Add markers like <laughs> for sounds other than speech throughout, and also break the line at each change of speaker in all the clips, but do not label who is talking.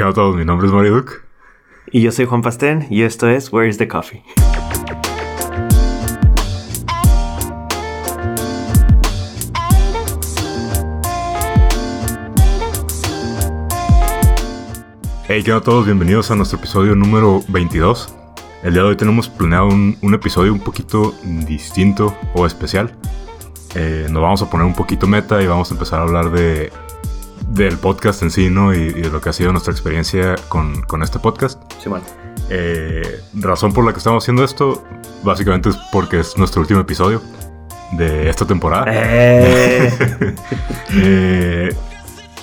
¿Qué a todos? Mi nombre es Mario Duke.
Y yo soy Juan Pastén y esto es Where is the Coffee?
Hey, ¿qué a todos? Bienvenidos a nuestro episodio número 22. El día de hoy tenemos planeado un, un episodio un poquito distinto o especial. Eh, nos vamos a poner un poquito meta y vamos a empezar a hablar de del podcast en sí, ¿no? Y, y de lo que ha sido nuestra experiencia con, con este podcast.
Sí, bueno.
Eh, razón por la que estamos haciendo esto, básicamente es porque es nuestro último episodio de esta temporada.
Eh, <laughs>
Eh,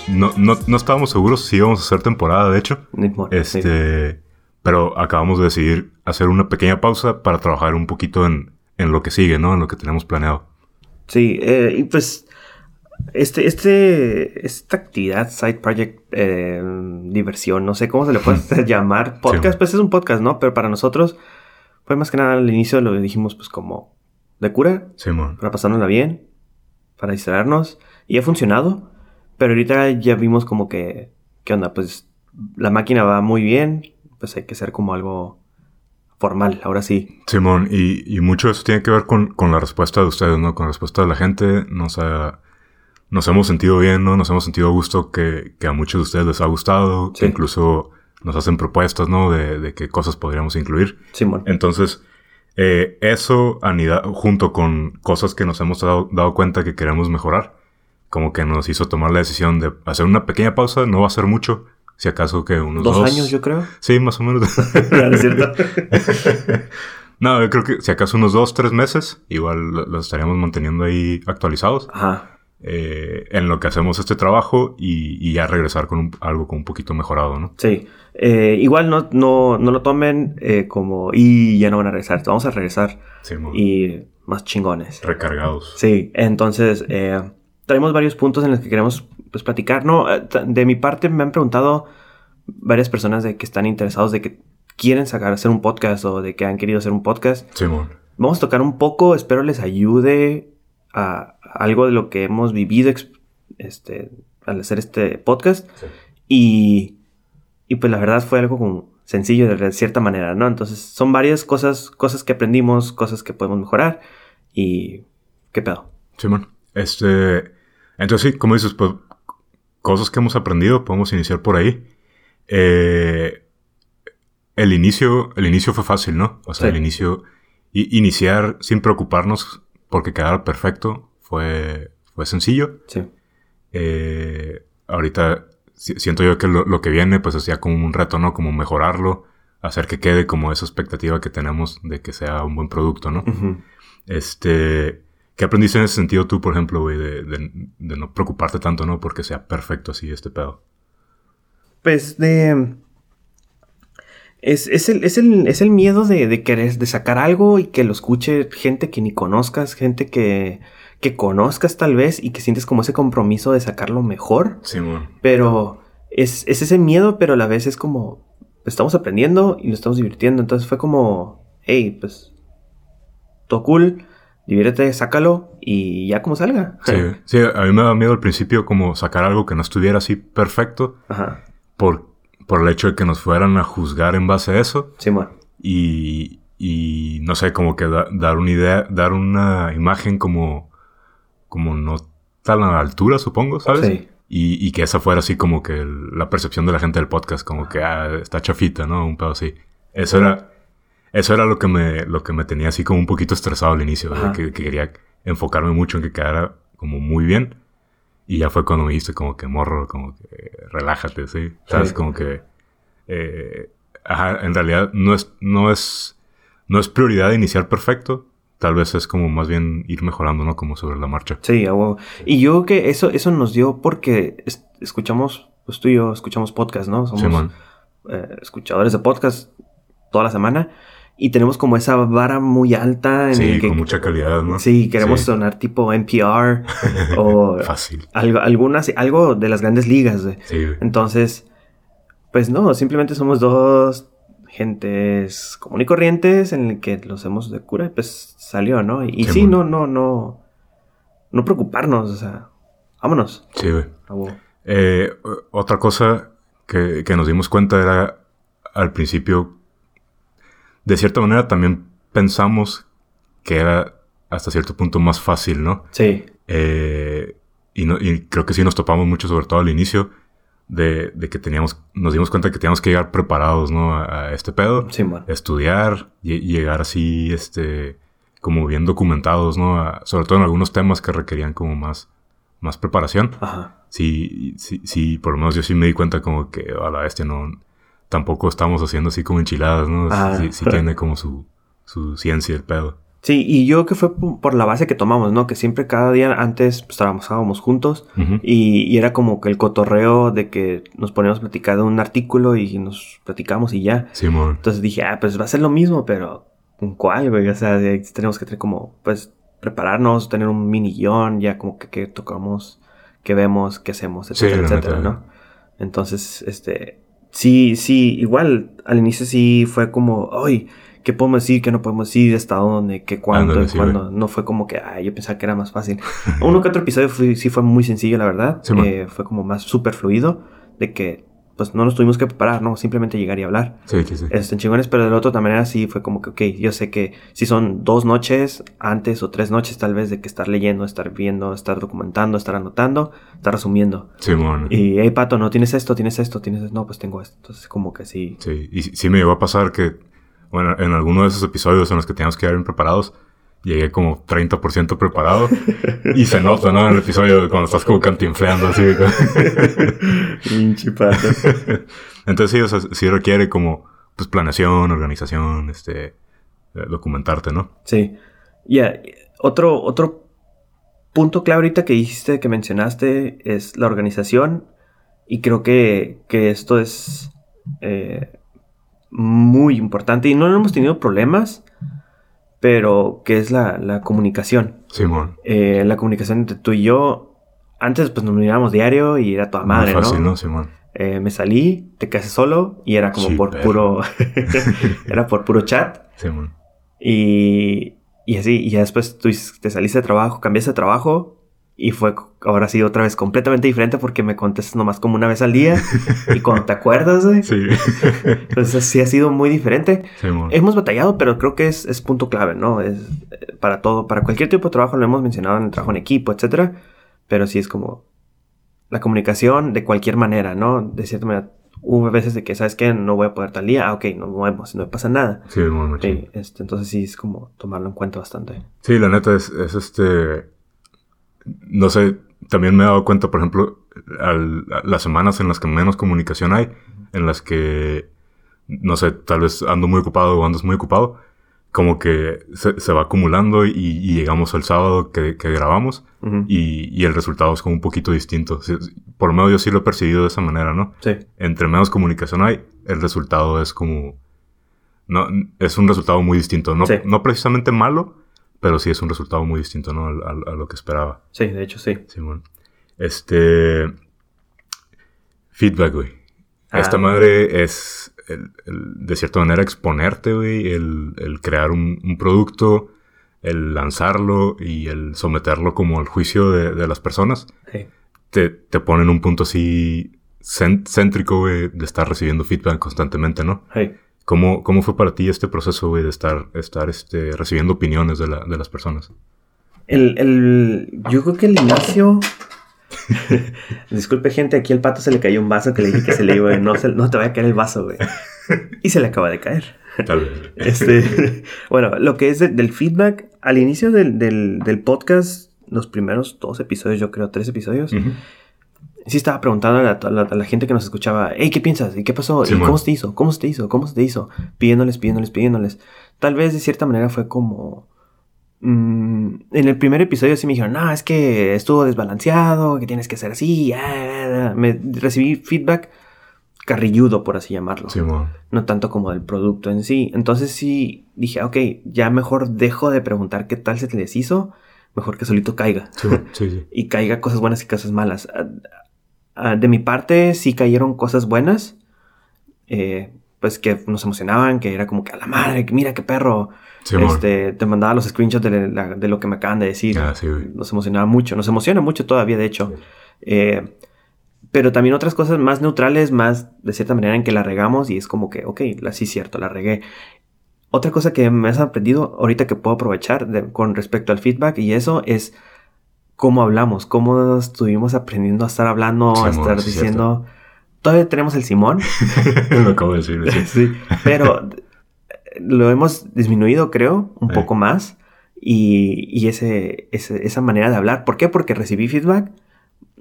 no, no, no estábamos seguros si íbamos a hacer temporada, de hecho.
Sí.
Este, pero acabamos de decidir hacer una pequeña pausa para trabajar un poquito en, en lo que sigue, ¿no? En lo que tenemos planeado.
Sí, eh, y pues este, este, esta actividad, side project, eh, diversión, no sé cómo se le puede <laughs> llamar. Podcast,
Sí.
pues es un podcast, ¿no? Pero para nosotros fue más que nada al inicio lo dijimos pues como de cura,
Simón.
para pasárnosla bien, para distraernos. Y ha funcionado. Pero ahorita ya vimos como que, ¿qué onda? Pues la máquina va muy bien, pues hay que hacer como algo formal, ahora sí.
Simón, y, y mucho de eso tiene que ver con, con la respuesta de ustedes, ¿no? Con la respuesta de la gente. Nos, ha- nos hemos sentido bien, ¿no? Nos hemos sentido a gusto que, que a muchos de ustedes les ha gustado.
Sí.
Que incluso nos hacen propuestas, ¿no? De, de qué cosas podríamos incluir.
Simón.
Entonces, eh, eso anida- junto con cosas que nos hemos dado, dado cuenta que queremos mejorar, como que nos hizo tomar la decisión de hacer una pequeña pausa, no va a ser mucho, si acaso que unos
Dos,
dos,
años, yo creo.
Sí, más o menos. <laughs>
¿No es cierto? <laughs>
no, yo creo que si acaso unos dos, tres meses, igual lo- los estaríamos manteniendo ahí actualizados
Ajá.
Eh, en lo que hacemos este trabajo y, y ya regresar con un- algo con un poquito mejorado, ¿no?
Sí. Eh, igual no, no, no lo tomen eh, como y ya no van a regresar. Vamos a regresar
Sí,
y más chingones.
recargados.
Sí, entonces traemos varios puntos en los que queremos pues, platicar. No, de mi parte me han preguntado varias personas de que están interesados de que quieren sacar hacer un podcast o de que han querido hacer un podcast.
Simón.
Vamos a tocar un poco, espero les ayude a algo de lo que hemos vivido este, al hacer este podcast.
Sí.
Y, y pues la verdad fue algo como sencillo de cierta manera, ¿no? Entonces son varias cosas, cosas que aprendimos, cosas que podemos mejorar. Y qué pedo.
Simón. Este. Entonces, sí, como dices, pues. Cosas que hemos aprendido, podemos iniciar por ahí. Eh, el inicio. El inicio fue fácil, ¿no? O sea,
Sí.
el inicio. iniciar sin preocuparnos porque quedara perfecto. Fue. Fue sencillo.
Sí.
Eh, ahorita si- siento yo que lo, lo que viene, pues es ya como un reto, ¿no? Como mejorarlo. Hacer que quede como esa expectativa que tenemos de que sea un buen producto, ¿no? Este, ¿qué aprendiste en ese sentido tú, por ejemplo, güey, de, de- de no preocuparte tanto, ¿no? Porque sea perfecto así este pedo.
Pues de... Es, es, el, es, el, es el miedo de, de querer de sacar algo y que lo escuche gente que ni conozcas, gente que, que conozcas tal vez y que sientes como ese compromiso de sacarlo mejor.
Simón.
Pero es, es ese miedo, pero a la vez es como, estamos aprendiendo y lo estamos divirtiendo. Entonces fue como, hey, pues, todo cool, diviértete, sácalo y ya como salga.
Sí, sí, a mí me da miedo al principio como sacar algo que no estuviera así perfecto
Ajá,
por, por el hecho de que nos fueran a juzgar en base a eso
Simón.
y, y no sé, como que da- dar una idea, dar una imagen como, como no tan a la altura, supongo, ¿sabes?
Sí.
Y, y que esa fuera así como que el- la percepción de la gente del podcast, como que ah, está chafita, ¿no? Un pedo así. Eso era, eso era lo que me, lo que me tenía así como un poquito estresado al inicio, que, que quería enfocarme mucho en que quedara como muy bien. Y ya fue cuando me dijiste como que morro, como que relájate, ¿sí? ¿Sabes?
Sí.
Como que, eh, ajá, en realidad no es, no es, no es prioridad iniciar perfecto. Tal vez es como más bien ir mejorando, ¿no? Como sobre la marcha.
Sí, a huevo. Y yo creo que eso, eso nos dio porque es- escuchamos, pues tú y yo escuchamos podcast, ¿no? Somos eh, escuchadores de podcast toda la semana y tenemos como esa vara muy alta en
Sí,
el que...
con mucha calidad, ¿no?
Sí, queremos
Sí.
sonar tipo NPR o <laughs>
Fácil.
algo, algunas, algo de las grandes ligas.
Sí.
Entonces, pues no, simplemente somos dos gentes común y corrientes en el que los hacemos de cura y pues salió, ¿no? Y, y
Sí,
no, no, no, no preocuparnos, o sea, vámonos.
Sí, güey. Eh, otra cosa que, que nos dimos cuenta era al principio, de cierta manera también pensamos que era hasta cierto punto más fácil, ¿no?
Sí.
Eh, y, no, y creo que sí nos topamos mucho, sobre todo al inicio, de, de, que teníamos, nos dimos cuenta que teníamos que llegar preparados, ¿no? A, a este pedo.
Sí, man.
Estudiar y, llegar así, este, como bien documentados, ¿no? A, sobre todo en algunos temas que requerían como más, más preparación.
Ajá.
Sí, sí, sí, por lo menos yo sí me di cuenta como que a la bestia no, tampoco estamos haciendo así como enchiladas, ¿no?
Ah.
Sí, sí tiene como su, su ciencia el pedo.
Sí, y yo creo que fue por la base que tomamos, ¿no? Que siempre cada día antes pues, trabajábamos juntos y, y era como que el cotorreo de que nos poníamos a platicar de un artículo y nos platicamos y ya.
Simón.
Entonces dije, ah, pues va a ser lo mismo, pero ¿con cuál, güey? O sea, tenemos que tener como, pues, prepararnos, tener un mini guion, ya como que, que tocamos, que vemos, qué hacemos, etcétera, etcétera,
neta.
¿no? Entonces, este, sí, sí, igual, al inicio sí fue como, ay, ¿qué podemos decir? ¿Qué no podemos decir? ¿Hasta dónde? ¿Qué cuándo?
Ándale, sí,
cuándo? No fue como que, ay, yo pensaba que era más fácil. <laughs> Uno que otro episodio fue- sí fue muy sencillo, la verdad.
Sí.
Eh, fue como más súper fluido, de que, pues, no nos tuvimos que preparar, ¿no? Simplemente llegar y hablar.
Sí, sí, sí.
Están chingones, pero del otro también era así, fue como que, ok, yo sé que si son dos noches antes o tres noches tal vez de que estar leyendo, estar viendo, estar documentando, estar anotando, estar resumiendo.
Simón.
Y, hey, Pato, no tienes esto, tienes esto, tienes esto, no, pues tengo esto. Entonces, como que sí.
Sí, y sí, sí me llegó a pasar que, bueno, en alguno de esos episodios en los que teníamos que llegar bien preparados, llegué como 30% preparado y se nota, ¿no? En el episodio cuando estás como cantinfleando así. <laughs>
Pinche.
Entonces sí, o sea, sí requiere como, pues, planeación, organización, este, eh, documentarte, ¿no?
Sí. Ya, otro, otro punto clave ahorita que dijiste, que mencionaste, es la organización. Y creo que, que esto es eh, muy importante. Y no hemos tenido problemas, pero que es la, la comunicación.
Simón.
Eh, la comunicación entre tú y yo. Antes pues nos mirábamos diario y era toda madre,
Muy fácil,
¿no?
¿no? Simón.
Eh, me salí, te casé solo y era como
Sí,
por puro... <laughs> <laughs> era por puro chat.
Simón.
Y, y así, y ya después tú te saliste de trabajo, cambiaste de trabajo y fue ahora sí otra vez completamente diferente porque me contestas nomás como una vez al día <laughs> y cuando te acuerdas, güey.
Sí.
Entonces sí ha sido muy diferente.
Simón.
Hemos batallado, pero creo que es, es punto clave, ¿no? Es eh, para todo, para cualquier tipo de trabajo, lo hemos mencionado en el trabajo en equipo, etcétera. Pero sí es como la comunicación de cualquier manera, ¿no? De cierta manera, hubo veces de que, ¿sabes qué? No voy a poder tal día. Ah, ok, nos movemos, no pasa nada.
Simón, machín.
Sí, este, entonces sí es como tomarlo en cuenta bastante.
Sí, la neta es, es este. No sé, también me he dado cuenta, por ejemplo, al- las semanas en las que menos comunicación hay, en las que, no sé, tal vez ando muy ocupado o andas muy ocupado, como que se, se va acumulando y, y llegamos al sábado que, que grabamos y, y el resultado es como un poquito distinto. Por lo menos yo sí lo he percibido de esa manera, ¿no?
Sí,
entre menos comunicación hay, el resultado es como... No, es un resultado muy distinto. No,
Sí.
no precisamente malo, pero sí es un resultado muy distinto, ¿no? A, lo que esperaba.
sí, de hecho sí.
Simón. Este... Feedback, güey.
Ah.
Esta madre es, el- el- de cierta manera, exponerte, güey. El, el crear un, un producto, el lanzarlo y el someterlo como al juicio de, de las personas
Sí.
te, te pone en un punto así cén- céntrico, güey, de estar recibiendo feedback constantemente, ¿no?
Sí.
¿Cómo, cómo fue para ti este proceso, güey, de estar, estar este, recibiendo opiniones de, la- de las personas?
El, el, yo creo que el inicio... <laughs> Disculpe, gente, aquí al pato se le cayó un vaso que le dije que se le iba, no, se- no te vaya a caer el vaso, güey. Y se le acaba de caer.
Tal vez.
Este, <laughs> bueno, lo que es de- del feedback, al inicio del, del, del podcast, los primeros dos episodios, yo creo, tres episodios,
Ujú.
Sí estaba preguntando a la, a la- a la gente que nos escuchaba, hey, ¿qué piensas? ¿Y qué pasó? ¿Y cómo se te hizo? ¿Cómo se te hizo? ¿Cómo se te hizo? Pidiéndoles, pidiéndoles, pidiéndoles. Tal vez de cierta manera fue como... mm, en el primer episodio sí me dijeron, no, es que estuvo desbalanceado, que tienes que hacer así. ah, ah, ah". Me recibí feedback carrilludo, por así llamarlo
Simón.
no tanto como del producto en sí. Entonces sí dije, ok, ya mejor dejo de preguntar qué tal se les hizo, mejor que solito caiga.
Simón. Sí, sí. <laughs>
y caiga cosas buenas y cosas malas. Ah, de mi parte sí cayeron cosas buenas, eh, pues que nos emocionaban, que era como que a la madre, mira qué perro. Este, te mandaba los screenshots de, la- de lo que me acaban de decir.
Ah, sí.
Nos emocionaba mucho, nos emociona mucho todavía, de hecho. Eh, Pero también otras cosas más neutrales, más de cierta manera en que la regamos y es como que, ok, sí es cierto, la regué. Otra cosa que me has aprendido ahorita que puedo aprovechar con respecto al feedback y eso es cómo hablamos, cómo estuvimos aprendiendo a estar hablando, a estar diciendo... Todavía tenemos el Simón. <laughs>
lo acabo de decir.
Sí. Pero lo hemos disminuido, creo, un poco más. Y, y ese, esa manera de hablar. ¿Por qué? Porque recibí feedback.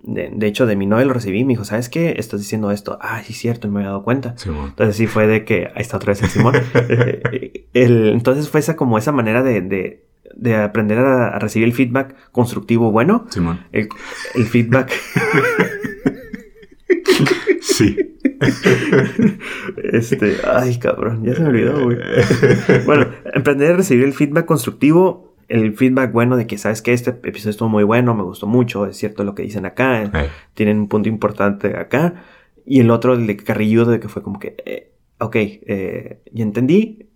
De, hecho, de mi novia lo recibí. Me dijo, ¿sabes qué? Estás diciendo esto. Ah, sí, cierto, no me había dado cuenta. Entonces sí fue de que... Ahí está otra vez el Simón. <laughs> el, entonces fue esa como esa manera de, de, aprender a, recibir el feedback constructivo bueno.
Simón.
El, el feedback... <laughs>
sí. <laughs>
este, ay, cabrón, ya se me olvidó, güey. bueno, aprender a recibir el feedback constructivo, el feedback bueno de que sabes que este episodio estuvo muy bueno, me gustó mucho, es cierto lo que dicen acá, tienen un punto importante acá. Y el otro, el de carrilludo, de que fue como que, eh, ok, eh, ya entendí.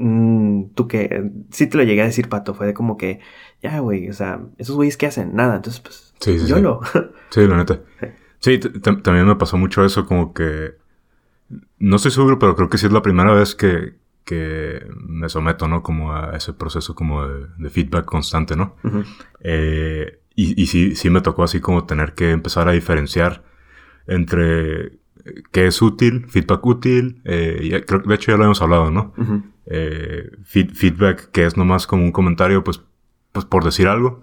Mm, tú que sí te lo llegué a decir, Pato, fue de como que, ya, güey, o sea, esos güeyes que hacen nada, entonces, pues,
sí,
yo lo. <laughs>
Sí, la neta. Sí, también me pasó mucho eso, como que... No estoy seguro, pero creo que sí es la primera vez que, que me someto, ¿no? Como a ese proceso como de, feedback constante, ¿no? eh, y, y sí, sí me tocó así como tener que empezar a diferenciar entre qué es útil, feedback útil, eh, creo, de hecho ya lo hemos hablado, ¿no? Eh, feedback que es nomás como un comentario, pues, pues por decir algo,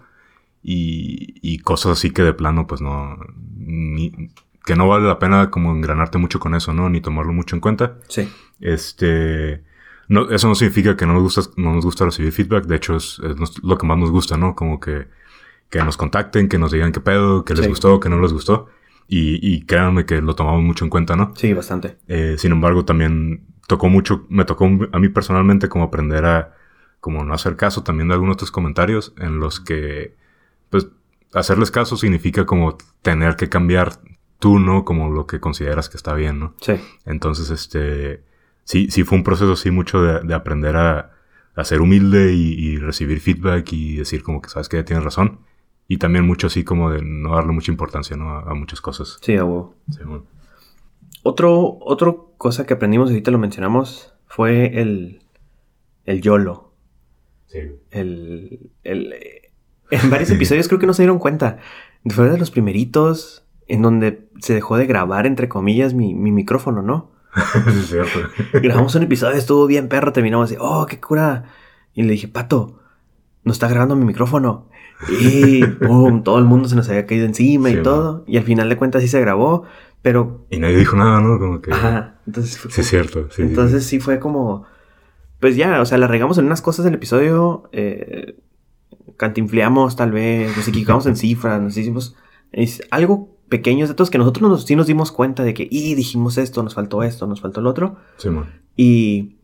y, y cosas así que de plano, pues no, ni, que no vale la pena como engranarte mucho con eso, ¿no? Ni tomarlo mucho en cuenta.
Sí.
Este, no, eso no significa que no nos gusta, no nos gusta recibir feedback. De hecho, es, lo que más nos gusta, ¿no? Como que, que nos contacten, que nos digan qué pedo, que les gustó, que no les gustó. Y, y créanme que lo tomamos mucho en cuenta, ¿no?
Sí, bastante.
Eh, sin embargo, también tocó mucho, me tocó a mí personalmente como aprender a, como no hacer caso también de algunos de tus comentarios en los que, pues, hacerles caso significa como tener que cambiar tú, ¿no? Como lo que consideras que está bien, ¿no?
Sí.
Entonces, este, sí, sí fue un proceso así mucho de, aprender a, ser humilde y, recibir feedback y decir como que sabes que ya tienes razón. Y también mucho así como de no darle mucha importancia, ¿no? A, muchas cosas.
Sí, a Sí, bueno. Otro, otro cosa que aprendimos, ahorita lo mencionamos, fue el, el YOLO.
Sí.
El, el, en varios <laughs> episodios creo que no se dieron cuenta. Fue de los primeritos en donde se dejó de grabar, entre comillas, mi, micrófono, ¿no? <laughs> <laughs> Grabamos un episodio, estuvo bien perro, terminamos así, oh, qué cura. Y le dije, Pato, no está grabando mi micrófono. Y todo el mundo se nos había caído encima y todo. Y al final de cuentas sí se grabó, pero...
Y nadie dijo nada, ¿no? Como que...
Ajá. Entonces
sí, es cierto.
entonces sí. fue como... Pues ya, o sea, la regamos en unas cosas del episodio. Eh, cantinfleamos tal vez, nos equivocamos en cifras, nos hicimos es algo pequeños todos que nosotros nos, sí nos dimos cuenta de que, y dijimos esto, nos faltó esto, nos faltó el otro.
Sí,
y,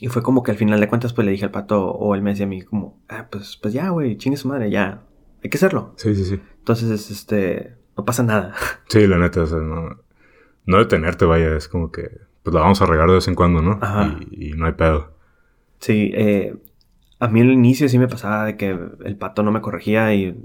y fue como que al final de cuentas pues le dije al pato o él me decía a mí como, ah, pues, pues ya, güey, chingue su madre, ya, hay que hacerlo.
Sí, sí, sí.
Entonces, este, no pasa nada.
Sí, la neta, o sea, no, no detenerte, vaya, es como que, pues la vamos a regar de vez en cuando, ¿no?
Ajá.
Y, y no hay pedo.
Sí, eh, a mí al inicio sí me pasaba de que el pato no me corregía y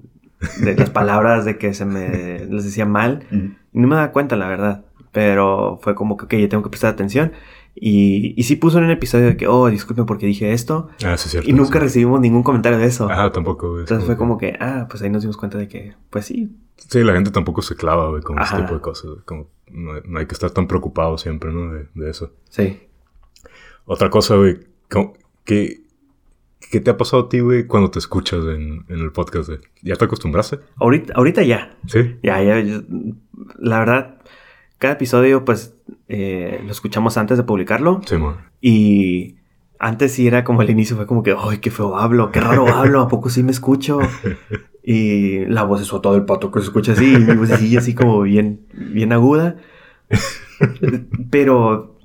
de las <laughs> palabras de que se me les decía mal. No me daba cuenta, la verdad. Pero fue como que, ok, ya tengo que prestar atención. Y, y sí puso en un episodio de que, oh, disculpe porque dije esto.
Ah, sí, cierto.
Y nunca recibimos ningún comentario de eso.
Ah, tampoco.
Entonces fue como que, ah, pues ahí nos dimos cuenta de que, pues sí.
Sí, la gente tampoco se clava, güey, con ese tipo de cosas. Como, no, hay que estar tan preocupado siempre, ¿no? De, de eso.
Sí.
Otra cosa, güey, que ¿Qué te ha pasado a ti, güey, cuando te escuchas en, el podcast? ¿Ya te acostumbraste?
Ahorita, ahorita ya.
Sí.
Ya, ya. la verdad, cada episodio, pues, eh, lo escuchamos antes de publicarlo.
Sí, man.
Y antes sí era como el inicio, fue como que, ¡ay, qué feo hablo! ¡Qué raro <laughs> hablo! ¿A poco sí me escucho? <laughs> Y la voz es todo el pato que se escucha así, y mi voz así, así como bien, bien aguda. <laughs> Pero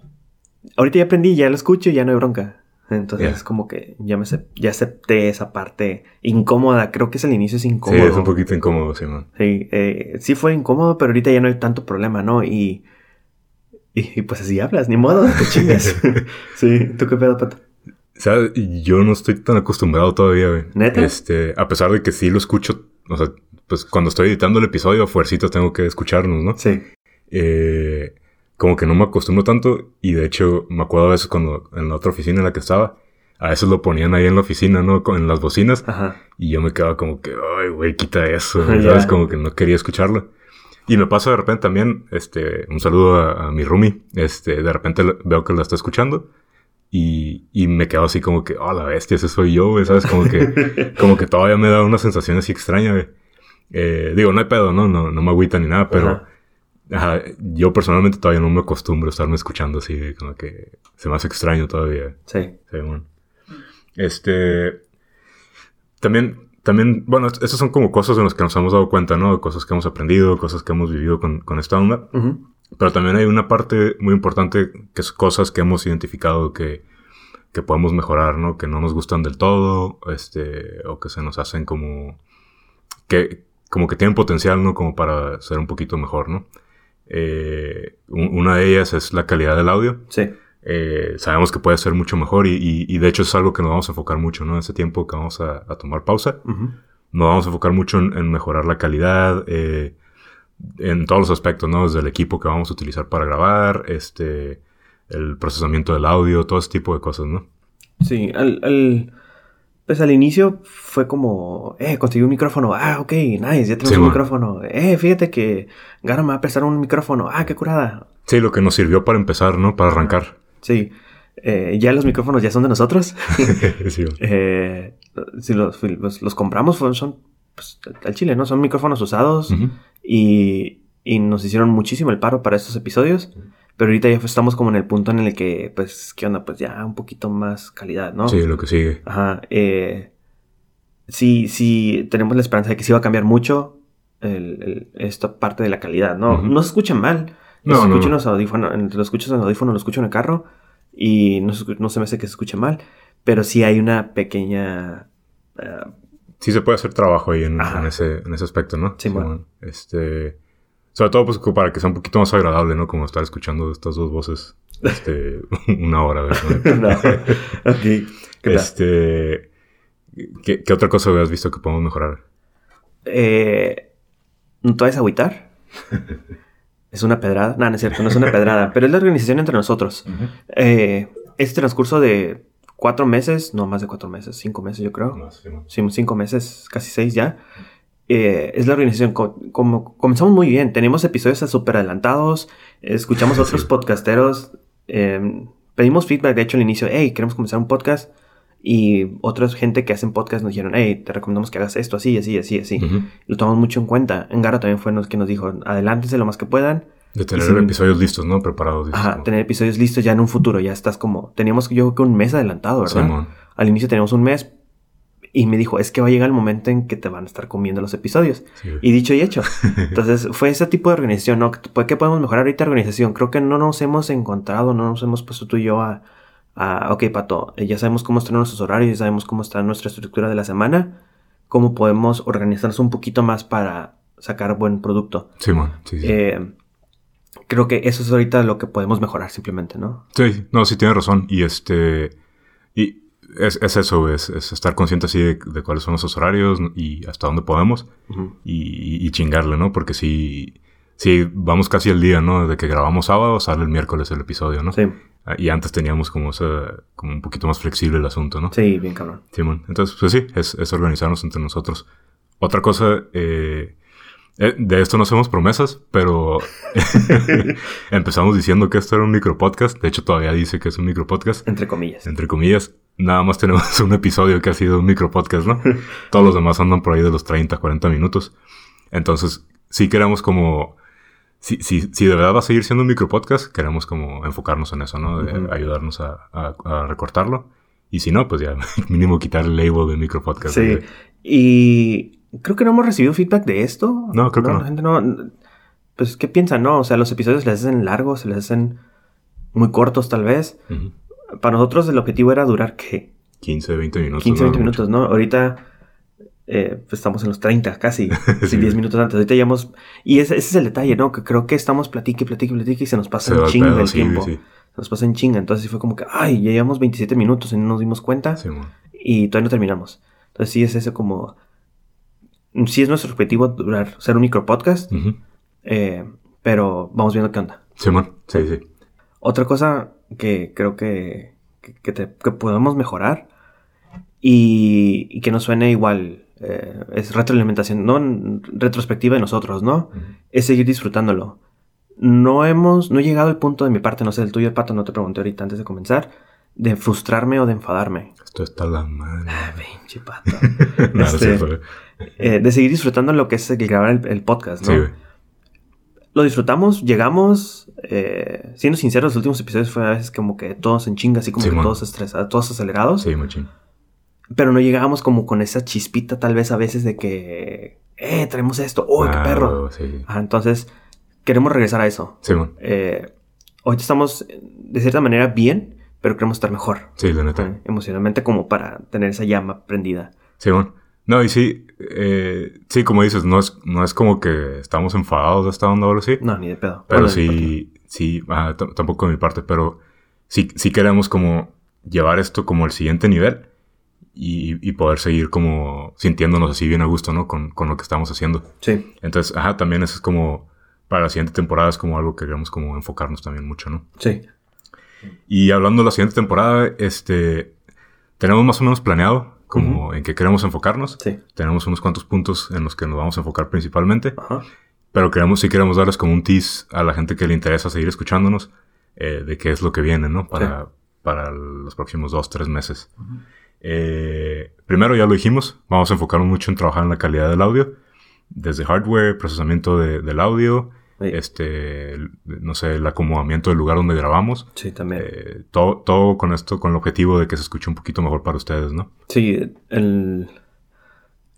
ahorita ya aprendí, ya lo escucho y ya no hay bronca. Entonces es como que ya me ya acepté esa parte incómoda. Creo que es el inicio es incómodo.
Sí, es un poquito incómodo, Simón.
Sí, eh, sí fue incómodo, pero ahorita ya no hay tanto problema, ¿no? Y, y, pues así hablas, ni modo, te chingas. <laughs> <laughs> sí, ¿tú qué pedo, Pato?
O sea, yo no estoy tan acostumbrado todavía, güey.
¿Neta?
Este, a pesar de que sí lo escucho o sea, pues cuando estoy editando el episodio, a fuercitas tengo que escucharnos, ¿no?
Sí.
Eh, como que no me acostumbro tanto y de hecho me acuerdo a veces cuando en la otra oficina en la que estaba, a veces lo ponían ahí en la oficina, ¿no? En las bocinas
Ajá.
y yo me quedaba como que, ay, güey, quita eso. <laughs> ¿sabes? Como que no quería escucharlo. Y me pasa de repente también, este, un saludo a, a mi roomie, este, de repente veo que la está escuchando y, y me quedo así como que, oh, la bestia, ese soy yo, güey, ¿sabes? Como que, <laughs> como que todavía me da una sensación así extraña, güey. Eh, digo, no hay pedo, ¿no? No, no me agüita ni nada, pero
Ajá.
Ajá, yo personalmente todavía no me acostumbro a estarme escuchando así, como que se me hace extraño todavía.
Sí.
Sí, bueno. Este. También, también, bueno, est- estas son como cosas de las que nos hemos dado cuenta, ¿no? Cosas que hemos aprendido, cosas que hemos vivido con, con esta onda. Pero también hay una parte muy importante que es cosas que hemos identificado que, que podemos mejorar, ¿no? Que no nos gustan del todo, este, o que se nos hacen como, que, como que tienen potencial, ¿no? Como para ser un poquito mejor, ¿no? Eh, un- una de ellas es la calidad del audio.
Sí.
Eh, sabemos que puede ser mucho mejor y, y- y de hecho es algo que nos vamos a enfocar mucho, ¿no? En ese tiempo que vamos a, a tomar pausa, nos vamos a enfocar mucho en, en mejorar la calidad, eh, en todos los aspectos, ¿no? Desde el equipo que vamos a utilizar para grabar, este, el procesamiento del audio, todo ese tipo de cosas, ¿no?
Sí, al, al- pues al inicio fue como, eh, conseguí un micrófono, ah, ok, nice, ya tenemos
Sí,
un
man.
micrófono, eh, fíjate que Gara me va a prestar un micrófono, ah, qué curada.
Sí, lo que nos sirvió para empezar, ¿no? Para arrancar.
Sí, eh, ya los micrófonos ya son de nosotros. <laughs> <laughs>
Sí,
Eh, si los, los, los compramos, son pues, al chile, ¿no? Son micrófonos usados y, y nos hicieron muchísimo el paro para estos episodios. Pero ahorita ya estamos como en el punto en el que, pues, ¿qué onda? Pues ya un poquito más calidad, ¿no?
Sí, lo que sigue.
Ajá. Eh, sí, sí, tenemos la esperanza de que sí va a cambiar mucho el- el- esta parte de la calidad, ¿no? No se escucha mal.
No,
No, se
no,
escucha
no.
en los audífonos, en- lo escuchas en el audífono, lo escucho en el carro y no se, no se me hace que se escuche mal, pero sí hay una pequeña... eh,
Sí se puede hacer trabajo ahí en, en ese, en ese aspecto, ¿no?
Sí, bueno.
Este... Sobre todo, pues, para que sea un poquito más agradable, ¿no? Como estar escuchando estas dos voces, este, <laughs> una hora, ¿verdad? <laughs>
no. Ok. ¿Qué?
Este... ¿qué, qué otra cosa habías visto que podemos mejorar?
Eh, ¿No te vas a agüitar? <laughs> es una pedrada. No, no es cierto, no es una pedrada, pero es la organización entre nosotros. Eh, este transcurso de cuatro meses, no más de cuatro meses, cinco meses yo creo.
Más, sí.
Sí, cinco meses, casi seis ya. Eh, es la organización. Co- como comenzamos muy bien, tenemos episodios súper adelantados, escuchamos a otros
Sí.
podcasteros, eh, pedimos feedback, de hecho al inicio, hey, queremos comenzar un podcast. Y otra gente que hacen podcast nos dijeron, hey, te recomendamos que hagas esto así, así, así, así.
Ujú.
Lo tomamos mucho en cuenta. Engara también fue los que nos dijo, adelántense lo más que puedan.
De tener
sí.
episodios listos, ¿no? Preparados.
Ajá, tener episodios listos ya en un futuro. Ya estás como, teníamos yo creo que un mes adelantado, ¿verdad?
Simón.
Al inicio teníamos un mes. Y me dijo, es que va a llegar el momento en que te van a estar comiendo los episodios.
Sí.
Y dicho y hecho. Entonces, fue ese tipo de organización, ¿no? ¿Por ¿Qué podemos mejorar ahorita organización? Creo que no nos hemos encontrado, no nos hemos puesto tú y yo a, a ok, Pato, eh, ya sabemos cómo están nuestros horarios, ya sabemos cómo está nuestra estructura de la semana, cómo podemos organizarnos un poquito más para sacar buen producto.
Simón, sí, sí.
Eh, creo que eso es ahorita lo que podemos mejorar simplemente, ¿no?
Sí, no, sí tienes razón. Y este. Y es, es eso, es, es estar consciente así de, de cuáles son nuestros horarios y hasta dónde podemos y chingarle, ¿no? Porque si, si vamos casi al día, ¿no? De que grabamos sábado, sale el miércoles el episodio, ¿no?
Sí,
Ah, Y antes teníamos como esa, como un poquito más flexible el asunto, ¿no?
sí, bien cabrón.
Simón. Entonces, pues sí, es, es organizarnos entre nosotros. Otra cosa, eh, eh, de esto no hacemos promesas, pero <laughs> <laughs> empezamos diciendo que esto era un micropodcast. De hecho, todavía dice que es un micropodcast.
Entre comillas.
Entre comillas, nada más tenemos un episodio que ha sido un micropodcast, ¿no? <laughs> Todos los demás andan por ahí de los 30, 40 minutos. Entonces, sí queremos como... Si, si, si de verdad va a seguir siendo un micropodcast, queremos como enfocarnos en eso, ¿no? De ayudarnos a, a- a recortarlo. Y si no, pues ya mínimo quitar el label de micropodcast.
Sí.
De-
Y creo que no hemos recibido feedback de esto.
No, creo que no.
La gente no. Pues, ¿qué piensan? No, o sea, los episodios se les hacen largos, se les hacen muy cortos, tal vez. Para nosotros, el objetivo era durar, ¿qué?
15, 20 minutos.
15,
¿no?
20 minutos, ¿no? Ahorita eh, pues estamos en los 30, casi. <laughs>
Sí.
sí, 10 minutos antes. Ahorita llevamos. Y ese, ese es el detalle, ¿no? Que creo que estamos platique, platique, platique y se nos pasa
Se
en chinga el
sí,
tiempo.
sí.
Se nos pasa en chinga. Entonces sí fue como que, ay, ya llevamos 27 minutos y no nos dimos cuenta. Y todavía no terminamos. Entonces sí es eso como... Sí es nuestro objetivo durar, ser un micro podcast, eh, pero vamos viendo qué onda.
Simón, sí, sí.
Otra cosa que creo que, que, que te- que podemos mejorar y, y que no suene igual eh, es retroalimentación, no retrospectiva de nosotros, ¿no? Es seguir disfrutándolo. No hemos, no he llegado al punto de mi parte, no sé, el tuyo, Pato, no te pregunté ahorita antes de comenzar, de frustrarme o de enfadarme.
Esto está la madre.
Ah, <laughs> pinche Pato. <laughs>
No, no es
Este. Eh, de seguir disfrutando lo que es el grabar el, el podcast, ¿no?
Sí, güey.
Lo disfrutamos, llegamos, eh, siendo sinceros, los últimos episodios fue a veces como que todos en chinga, así como
Sí,
que todos estresados, todos acelerados.
Sí, machín.
Pero no llegábamos como con esa chispita tal vez a veces de que, eh, traemos esto, ¡oh, qué
Ah,
perro!
güey, Sí,
Ajá, entonces, queremos regresar a eso.
Simón.
Eh, ahorita estamos de cierta manera bien, pero queremos estar mejor.
Sí, la neta.
eh, emocionalmente como para tener esa llama prendida.
Simón. No, y sí, eh, sí, como dices, no es, no es como que estamos enfadados de esta onda o algo así.
No, ni de pedo.
Pero
Bueno,
sí, sí, ah, tampoco de mi parte, pero sí, sí queremos como llevar esto como al siguiente nivel y, y poder seguir como sintiéndonos así bien a gusto, ¿no? Con, con lo que estamos haciendo.
Sí,
Entonces, ajá, también eso es como, para la siguiente temporada es como algo que queremos como enfocarnos también mucho, ¿no?
sí.
Y hablando de la siguiente temporada, este, tenemos más o menos planeado como en qué queremos enfocarnos.
Sí.
Tenemos unos cuantos puntos en los que nos vamos a enfocar principalmente.
Ajá.
Pero queremos, sí queremos darles como un tease a la gente que le interesa seguir escuchándonos eh, de qué es lo que viene, ¿no? Para, para los próximos dos, tres meses. Eh, primero, ya lo dijimos, vamos a enfocarnos mucho en trabajar en la calidad del audio. Desde hardware, procesamiento de- del audio,
Sí.
este, no sé, el acomodamiento del lugar donde grabamos.
Sí, también.
Eh, todo, todo con esto, con el objetivo de que se escuche un poquito mejor para ustedes, ¿no?
Sí, el...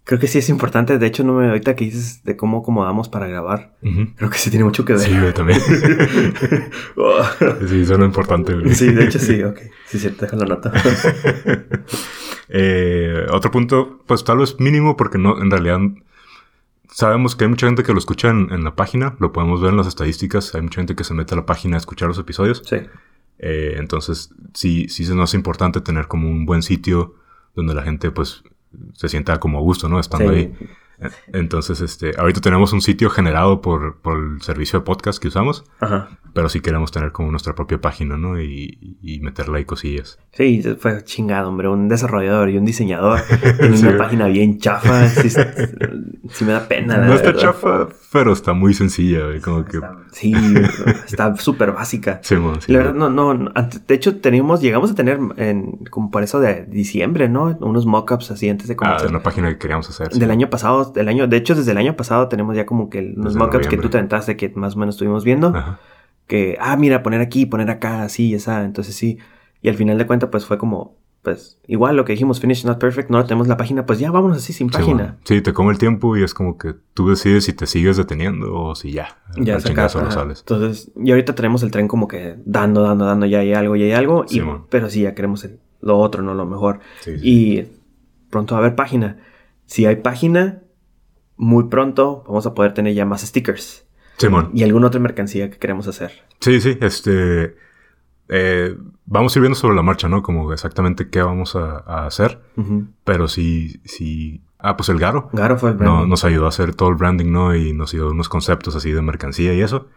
Creo que sí es importante. De hecho, no me... ahorita que dices de cómo acomodamos para grabar, creo que sí tiene mucho que ver.
Sí, güey, también. <laughs> Sí, suena importante, güey.
sí, de hecho sí, ok. Sí, sí, deja la nota. <laughs>
Eh, otro punto, pues tal vez mínimo, porque no, en realidad sabemos que hay mucha gente que lo escucha en, en la página, lo podemos ver en las estadísticas, hay mucha gente que se mete a la página a escuchar los episodios.
sí,
Eh, entonces, sí, sí se nos hace importante tener como un buen sitio donde la gente, pues, se sienta como a gusto, ¿no? Estando
Sí.
ahí. Entonces, este, ahorita tenemos un sitio generado por, por el servicio de podcast que usamos,
ajá.
pero sí queremos tener como nuestra propia página, ¿no? Y, y meterle ahí cosillas.
Sí, fue chingado, hombre. Un desarrollador y un diseñador <laughs> en
Sí,
una página bien chafa. Sí, sí me da pena. la
No está
verdad.
chafa, pero está muy sencilla, güey, como que...
Está- Sí, está súper básica.
Sí, mo, sí,
la verdad, no, no, de hecho, tenemos, llegamos a tener en, como por eso de diciembre, ¿no? Unos mockups así antes de
Ah,
comenzar.
de una página que queríamos hacer.
Del año pasado, del año, de hecho, desde el año pasado tenemos ya como que unos mockups que tú te aventaste que más o menos estuvimos viendo.
Ajá.
Que, ah, mira, poner aquí, poner acá, así, y esa. Entonces sí. Y al final de cuentas, pues fue como, pues, igual lo que dijimos, finish not perfect, no tenemos la página, pues ya vámonos así sin
Sí,
página.
mo. Sí, te come el tiempo y es como que tú decides si te sigues deteniendo o si ya.
Ya se ajá.
sales.
Entonces, y ahorita tenemos el tren como que dando, dando, dando, ya hay algo, ya hay algo. y-
Simón.
pero sí, ya queremos el- lo otro, no lo mejor.
Sí, sí.
Y pronto va a haber página. Si hay página, muy pronto vamos a poder tener ya más stickers.
Simón.
Y alguna otra mercancía que queremos hacer.
Sí, sí, este... eh, vamos a ir viendo sobre la marcha, ¿no? Como exactamente qué vamos a, a hacer. Pero sí, sí... Ah, pues el Garo.
Garo fue el
No,
branding.
nos ayudó a hacer todo el branding, ¿no? Y nos dio unos conceptos así de mercancía y eso.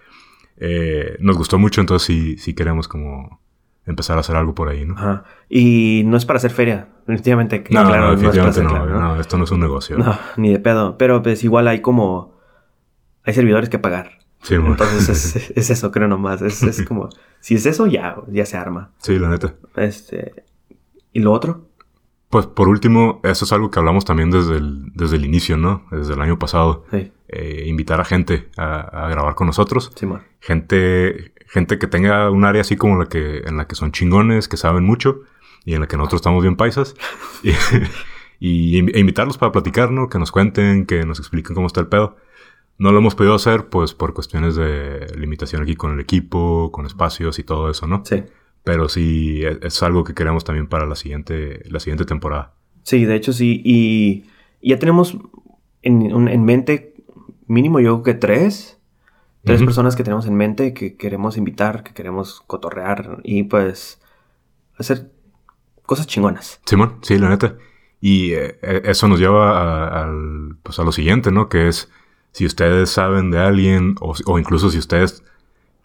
Eh, nos gustó mucho, entonces sí, sí queremos como empezar a hacer algo por ahí, ¿no?
Ajá. Y no es para hacer feria. Definitivamente.
No, no,
claro,
no,
es para
definitivamente
hacer
no,
claro,
no, esto no es un negocio.
No, ni de pedo. Pero pues igual hay como... Hay servidores que pagar.
Sí, mo.
Entonces es, <laughs> es eso, creo nomás. Es, es como... Si es eso, ya, ya se arma.
Sí, la neta.
Este... ¿Y lo otro?
Pues por último, eso es algo que hablamos también desde el, desde el inicio, ¿no? Desde el año pasado.
Sí,
Eh, invitar a gente a, a grabar con nosotros.
Simón.
Gente, gente que tenga un área así como la que, en la que son chingones, que saben mucho y en la que nosotros estamos bien paisas. <laughs> y, y e invitarlos para platicar, ¿no? Que nos cuenten, que nos expliquen cómo está el pedo. No lo hemos podido hacer, pues, por cuestiones de limitación aquí con el equipo, con espacios y todo eso, ¿no?
Sí.
Pero sí, es, es algo que queremos también para la siguiente, la siguiente temporada.
Sí, de hecho sí. Y ya tenemos en, en mente mínimo yo creo que tres. Tres personas que tenemos en mente que queremos invitar, que queremos cotorrear y pues hacer cosas chingonas.
Simón, sí, la neta. Y eh, eh, eso nos lleva a, pues a lo siguiente, ¿no? Que es si ustedes saben de alguien o, o incluso si ustedes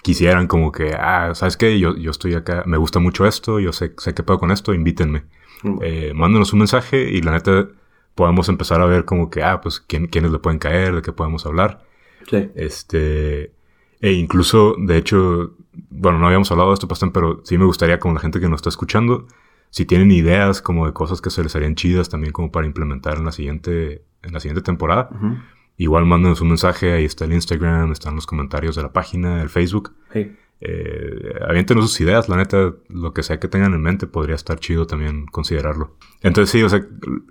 quisieran como que, ah, ¿sabes qué? Yo, yo estoy acá, me gusta mucho esto, yo sé, sé qué puedo con esto, invítenme.
Mm.
Eh, mándenos un mensaje y la neta podemos empezar a ver como que, ah, pues quién, quiénes le pueden caer, de qué podemos hablar.
Sí.
Este, e incluso, de hecho, bueno, no habíamos hablado de esto, Pastán, pero sí me gustaría con la gente que nos está escuchando, si tienen ideas como de cosas que se les harían chidas también como para implementar en la siguiente, en la siguiente temporada, igual mándenos un mensaje, ahí está el Instagram, están los comentarios de la página, el Facebook.
Sí.
Eh, aviéntenos sus ideas, la neta, lo que sea que tengan en mente podría estar chido también considerarlo. Entonces sí, o sea,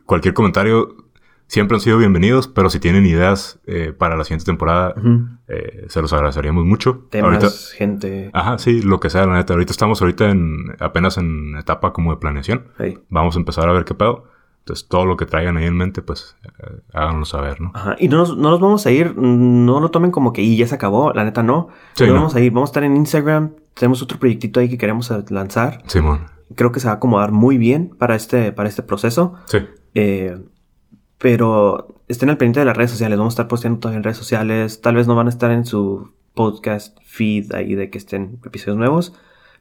cualquier comentario siempre han sido bienvenidos, pero si tienen ideas eh, para la siguiente temporada, eh, se los agradeceríamos mucho.
Temas,
Ahorita,
gente.
ajá, sí, lo que sea, la neta. Ahorita estamos ahorita en apenas en etapa como de planeación.
Sí.
Vamos a empezar a ver qué pedo. Entonces, todo lo que traigan ahí en mente, pues, eh, háganoslo saber, ¿no?
Ajá. Y no nos, no nos vamos a ir, no lo tomen como que y ya se acabó, la neta no.
Sí,
no
no.
vamos a ir, vamos a estar en Instagram, tenemos otro proyectito ahí que queremos lanzar.
Simón.
Creo que se va a acomodar muy bien para este, para este proceso.
Sí.
Eh, pero estén al pendiente de las redes sociales, vamos a estar posteando todavía en redes sociales. Tal vez no van a estar en su podcast feed ahí de que estén episodios nuevos,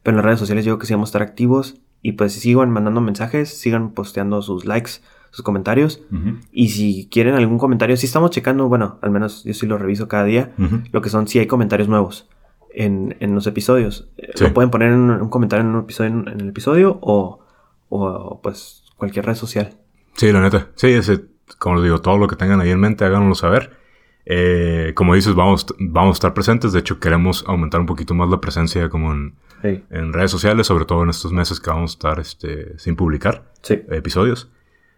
pero en las redes sociales yo creo que sí vamos a estar activos. Y pues sigan mandando mensajes, sigan posteando sus likes, sus comentarios. Y si quieren algún comentario, si estamos checando, bueno, al menos yo sí lo reviso cada día, lo que son si hay comentarios nuevos en, en los episodios. Eh,
Sí.
Lo pueden poner en un, un comentario en un episodio en, en el episodio o, o, pues cualquier red social.
Sí, la neta. Sí, ese, como les digo, todo lo que tengan ahí en mente, háganoslo saber. Eh, como dices, vamos, vamos a estar presentes. De hecho, queremos aumentar un poquito más la presencia como en,
Sí.
en redes sociales, sobre todo en estos meses que vamos a estar este, sin publicar
Sí.
episodios.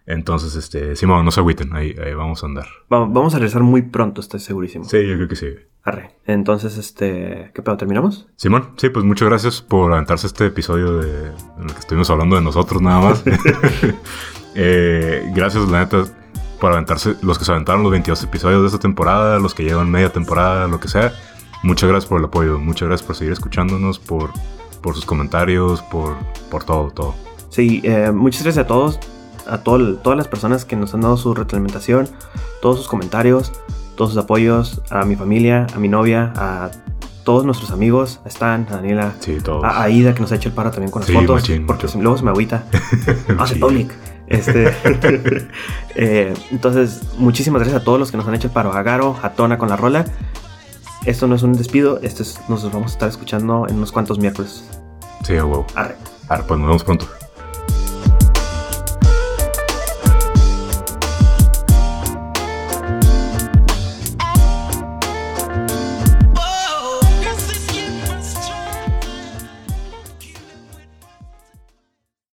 Entonces, este, Simón, no se agüiten, ahí, ahí vamos a andar.
Va- vamos a regresar muy pronto, estoy segurísimo.
Sí, yo creo que sí.
Arre. Entonces, este, ¿qué pedo? ¿Terminamos?
Simón, sí, pues muchas gracias por aventarse este episodio de, en el que estuvimos hablando de nosotros nada más. <laughs> <laughs> Eh, gracias, la neta, por aventarse, los que se aventaron los 22 episodios de esta temporada, los que llevan media temporada, lo que sea. Muchas gracias por el apoyo, muchas gracias por seguir escuchándonos, por, por sus comentarios, por, por todo, todo.
Sí, eh, muchas gracias a todos, a todo todas las personas que nos han dado su retroalimentación, todos sus comentarios, todos sus apoyos, a mi familia, a mi novia, a todos nuestros amigos, a Stan, a Daniela,
Sí, todo.
a Aida que nos ha hecho el paro también con las
Sí,
fotos,
machín,
porque
mucho.
luego se me agüita. <laughs> Hace public. Este, <laughs> eh, entonces, muchísimas gracias a todos los que nos han hecho el paro, a Garo, a Tona con la rola. Esto no es un despido, esto es, nos vamos a estar escuchando en unos cuantos miércoles.
Sí, a huevo.
Arre.
Ah, pues nos vemos pronto.